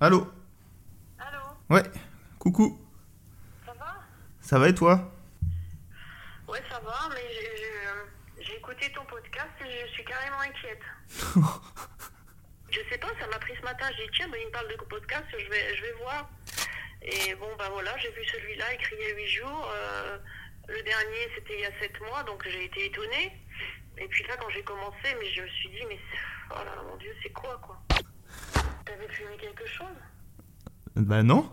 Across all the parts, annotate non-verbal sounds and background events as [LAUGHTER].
Allô Allô Ouais, coucou. Ça va? Ça va et toi? Ouais, ça va, mais j'ai- j'ai écouté ton podcast et je suis carrément inquiète. [LAUGHS] je sais pas, ça m'a pris ce matin, j'ai dit tiens, ben, il me parle de podcast, je vais, je vais voir. Et bon, ben voilà, j'ai vu celui-là écrit il y a 8 jours. euh, le dernier, c'était il y a 7 mois, donc j'ai été étonnée. Et puis là, quand j'ai commencé, mais je me suis dit, mais oh là là, mon Dieu, c'est quoi, quoi? T'avais fumé quelque chose Bah non.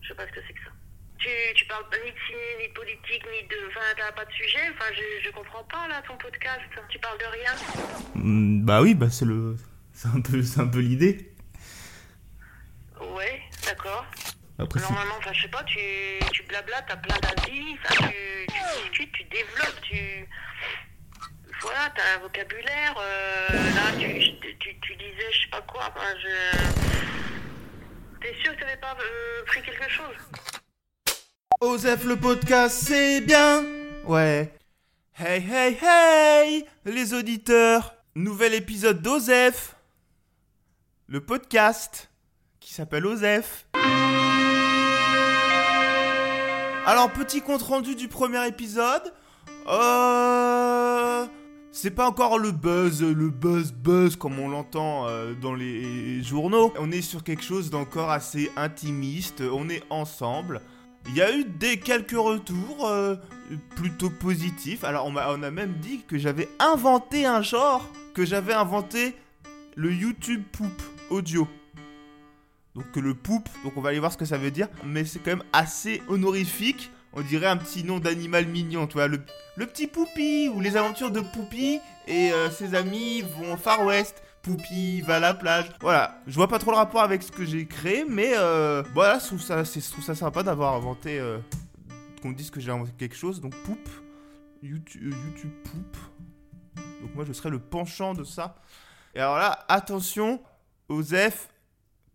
Je sais pas ce que c'est que ça. Tu, tu parles pas ni de ciné, ni de politique, ni de. Enfin, t'as pas de sujet Enfin, je, je comprends pas là ton podcast. Tu parles de rien Mm, Bah oui, bah c'est le... C'est un peu, c'est un peu l'idée. Ouais, d'accord. Après, Normalement, enfin, je sais pas, tu, tu blabla, t'as plein d'avis, enfin, tu, tu discutes, tu développes, tu. Voilà, t'as un vocabulaire. euh, là, tu, tu, tu disais, je sais pas quoi. Enfin, je. T'es sûr que t'avais pas euh, pris quelque chose? Osef le podcast, c'est bien Ouais. Hey, hey, hey Les auditeurs Nouvel épisode d'Osef Le podcast qui s'appelle Osef. Alors, petit compte rendu du premier épisode. Euh... C'est pas encore le buzz, le buzz buzz comme on l'entend euh, dans les journaux. On est sur quelque chose d'encore assez intimiste. On est ensemble. Il y a eu des quelques retours euh, plutôt positifs. Alors on, a même dit que j'avais inventé un genre, que j'avais inventé le YouTube poop audio. Donc le poop, donc on va aller voir ce que ça veut dire, mais c'est quand même assez honorifique. On dirait un petit nom d'animal mignon, tu vois, le, le petit Poupi, ou les aventures de Poupi et euh, ses amis vont Far West. Poupi va à la plage. Voilà, je vois pas trop le rapport avec ce que j'ai créé, mais euh, voilà, je trouve ça, trouve ça sympa d'avoir inventé, euh, qu'on dise que j'ai inventé quelque chose. Donc Poup, YouTube, YouTube Poup. Donc moi je serais le penchant de ça. Et alors là, attention, Osef,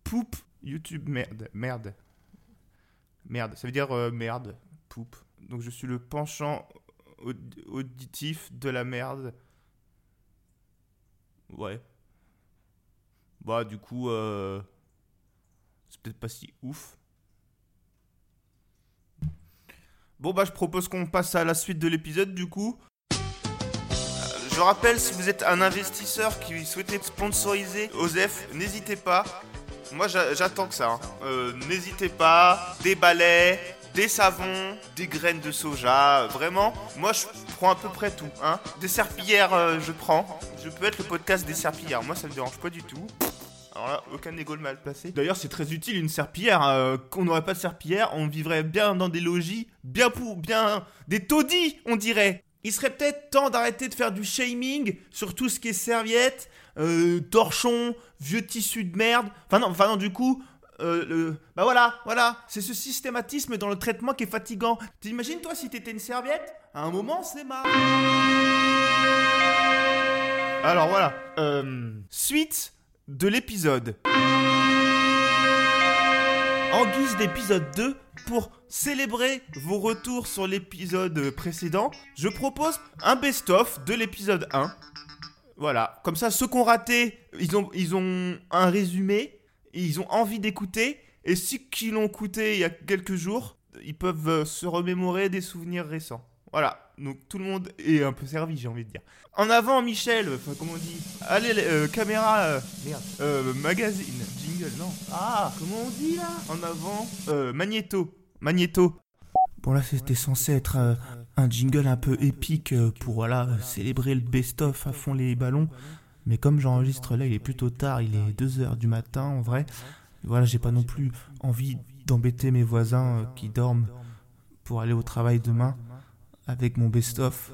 Poup, YouTube, merde, merde. Merde, ça veut dire merde, Donc je suis le penchant aud- auditif de la merde. Ouais. Bah du coup, euh, c'est peut-être pas si ouf. Bon bah je propose qu'on passe à la suite de l'épisode du coup. Euh, Je rappelle, si vous êtes un investisseur qui souhaitait sponsoriser Osef, n'hésitez pas. Moi j'a- j'attends que ça. hein. Euh, n'hésitez pas. Des balais, des savons, des graines de soja. Vraiment, moi je prends à peu près tout. Hein. Des serpillères, euh, je prends. Je peux être le podcast des serpillères. Moi ça me dérange pas du tout. Alors là, aucun égo mal placé. D'ailleurs, c'est très utile une serpillière. Euh, qu'on n'aurait pas de serpillière, on vivrait bien dans des logis, bien pour, bien des taudis, on dirait. Il serait peut-être temps d'arrêter de faire du shaming sur tout ce qui est serviettes, euh, torchons, vieux tissus de merde. Enfin non, enfin non, du coup, euh, bah voilà, voilà, c'est ce systématisme dans le traitement qui est fatigant. T'imagines toi si t'étais une serviette À un moment, c'est marrant. Alors voilà, euh, suite de l'épisode. En guise d'épisode 2, pour célébrer vos retours sur l'épisode précédent, je propose un best-of de l'épisode 1. Voilà, comme ça ceux qui ont raté, ils ont, ils ont un résumé, ils ont envie d'écouter, et ceux qui l'ont écouté il y a quelques jours, ils peuvent euh, se remémorer des souvenirs récents. Voilà, donc tout le monde est un peu servi, j'ai envie de dire. En avant, Michel, enfin, comment on dit? Allez, euh, caméra, euh, merde, euh, magazine, jingle, non. Ah, comment on dit là? En avant, magnéto, magnéto. Bon là, c'était censé être un jingle un peu épique pour, voilà, célébrer le best-of à fond les ballons. Mais comme j'enregistre là, il est plutôt tard, il est 2h du matin en vrai. Voilà, j'ai pas non plus envie d'embêter mes voisins euh, qui dorment pour aller au travail demain avec mon best-of.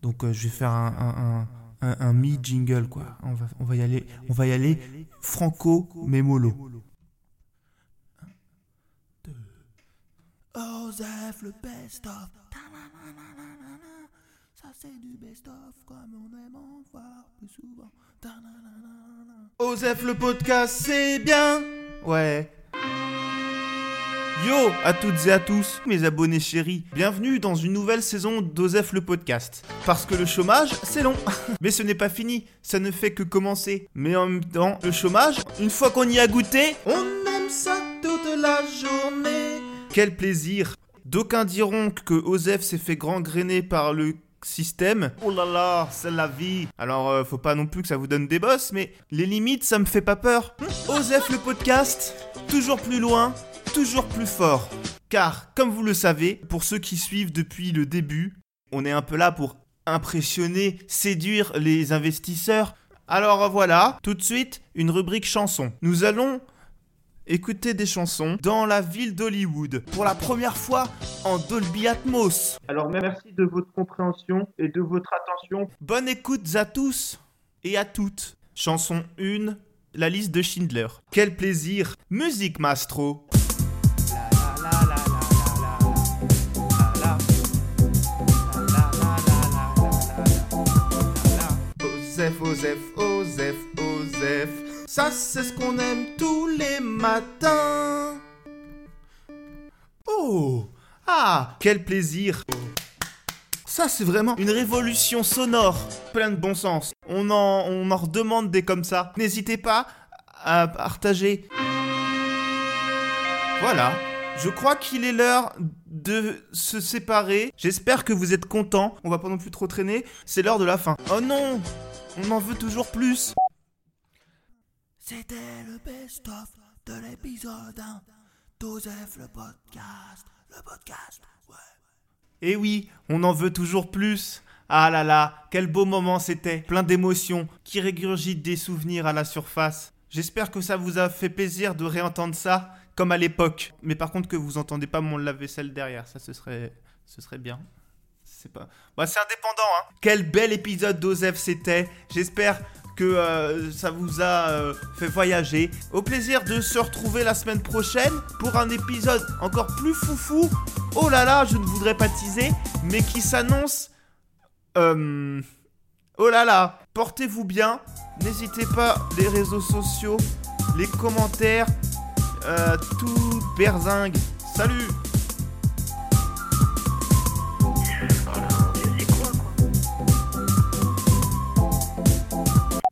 Donc euh, je vais faire un, un, un, mi-jingle quoi. On va, on va y aller, on va y aller franco mais mollo. Osef le best-of. Ça c'est du best-of comme on Osef le podcast c'est bien. Ouais. Yo à toutes et à tous, mes abonnés chéris. Bienvenue dans une nouvelle saison d'Osef le podcast. Parce que le chômage, c'est long. [LAUGHS] Mais ce n'est pas fini, ça ne fait que commencer. Mais en même temps, le chômage, une fois qu'on y a goûté, on aime ça toute la journée. Quel plaisir. D'aucuns diront que Osef s'est fait gangréner par le système. Oh là là, c'est la vie. Alors, euh, faut pas non plus que ça vous donne des bosses, mais les limites, ça me fait pas peur. Osef le podcast, toujours plus loin, toujours plus fort. Car, comme vous le savez, pour ceux qui suivent depuis le début, on est un peu là pour impressionner, séduire les investisseurs. Alors voilà, tout de suite, une rubrique chanson. Nous allons écouter des chansons dans la ville d'Hollywood pour la première fois en Dolby Atmos. Alors merci de votre compréhension et de votre attention. Bonne écoute à tous et à toutes. Chanson 1, la liste de Schindler. Quel plaisir. Musique Mastro. Osef, Osef, Osef, Osef. Ça, c'est ce qu'on aime tous les matins. Oh Ah Quel plaisir Ça, c'est vraiment une révolution sonore, plein de bon sens. On en, on en redemande des comme ça. N'hésitez pas à partager. Voilà. Je crois qu'il est l'heure de se séparer. J'espère que vous êtes contents. On va pas non plus trop traîner. C'est l'heure de la fin. Oh non On en veut toujours plus. C'était le best-of de l'épisode 1 d'Osef le podcast. Le podcast, ouais. Eh oui, on en veut toujours plus. Ah là là, quel beau moment c'était, plein d'émotions, qui régurgitent des souvenirs à la surface. J'espère que ça vous a fait plaisir de réentendre ça, comme à l'époque. Mais par contre que vous entendez pas mon lave-vaisselle derrière, ça ce serait, ce serait bien. C'est pas, bah c'est indépendant hein. Quel bel épisode d'Osef c'était. J'espère que euh, ça vous a euh, fait voyager. Au plaisir de se retrouver la semaine prochaine pour un épisode encore plus foufou. Oh là là, je ne voudrais pas teaser, mais qui s'annonce. Euh... Oh là là, portez-vous bien. N'hésitez pas, les réseaux sociaux, les commentaires, tout berzingue. Salut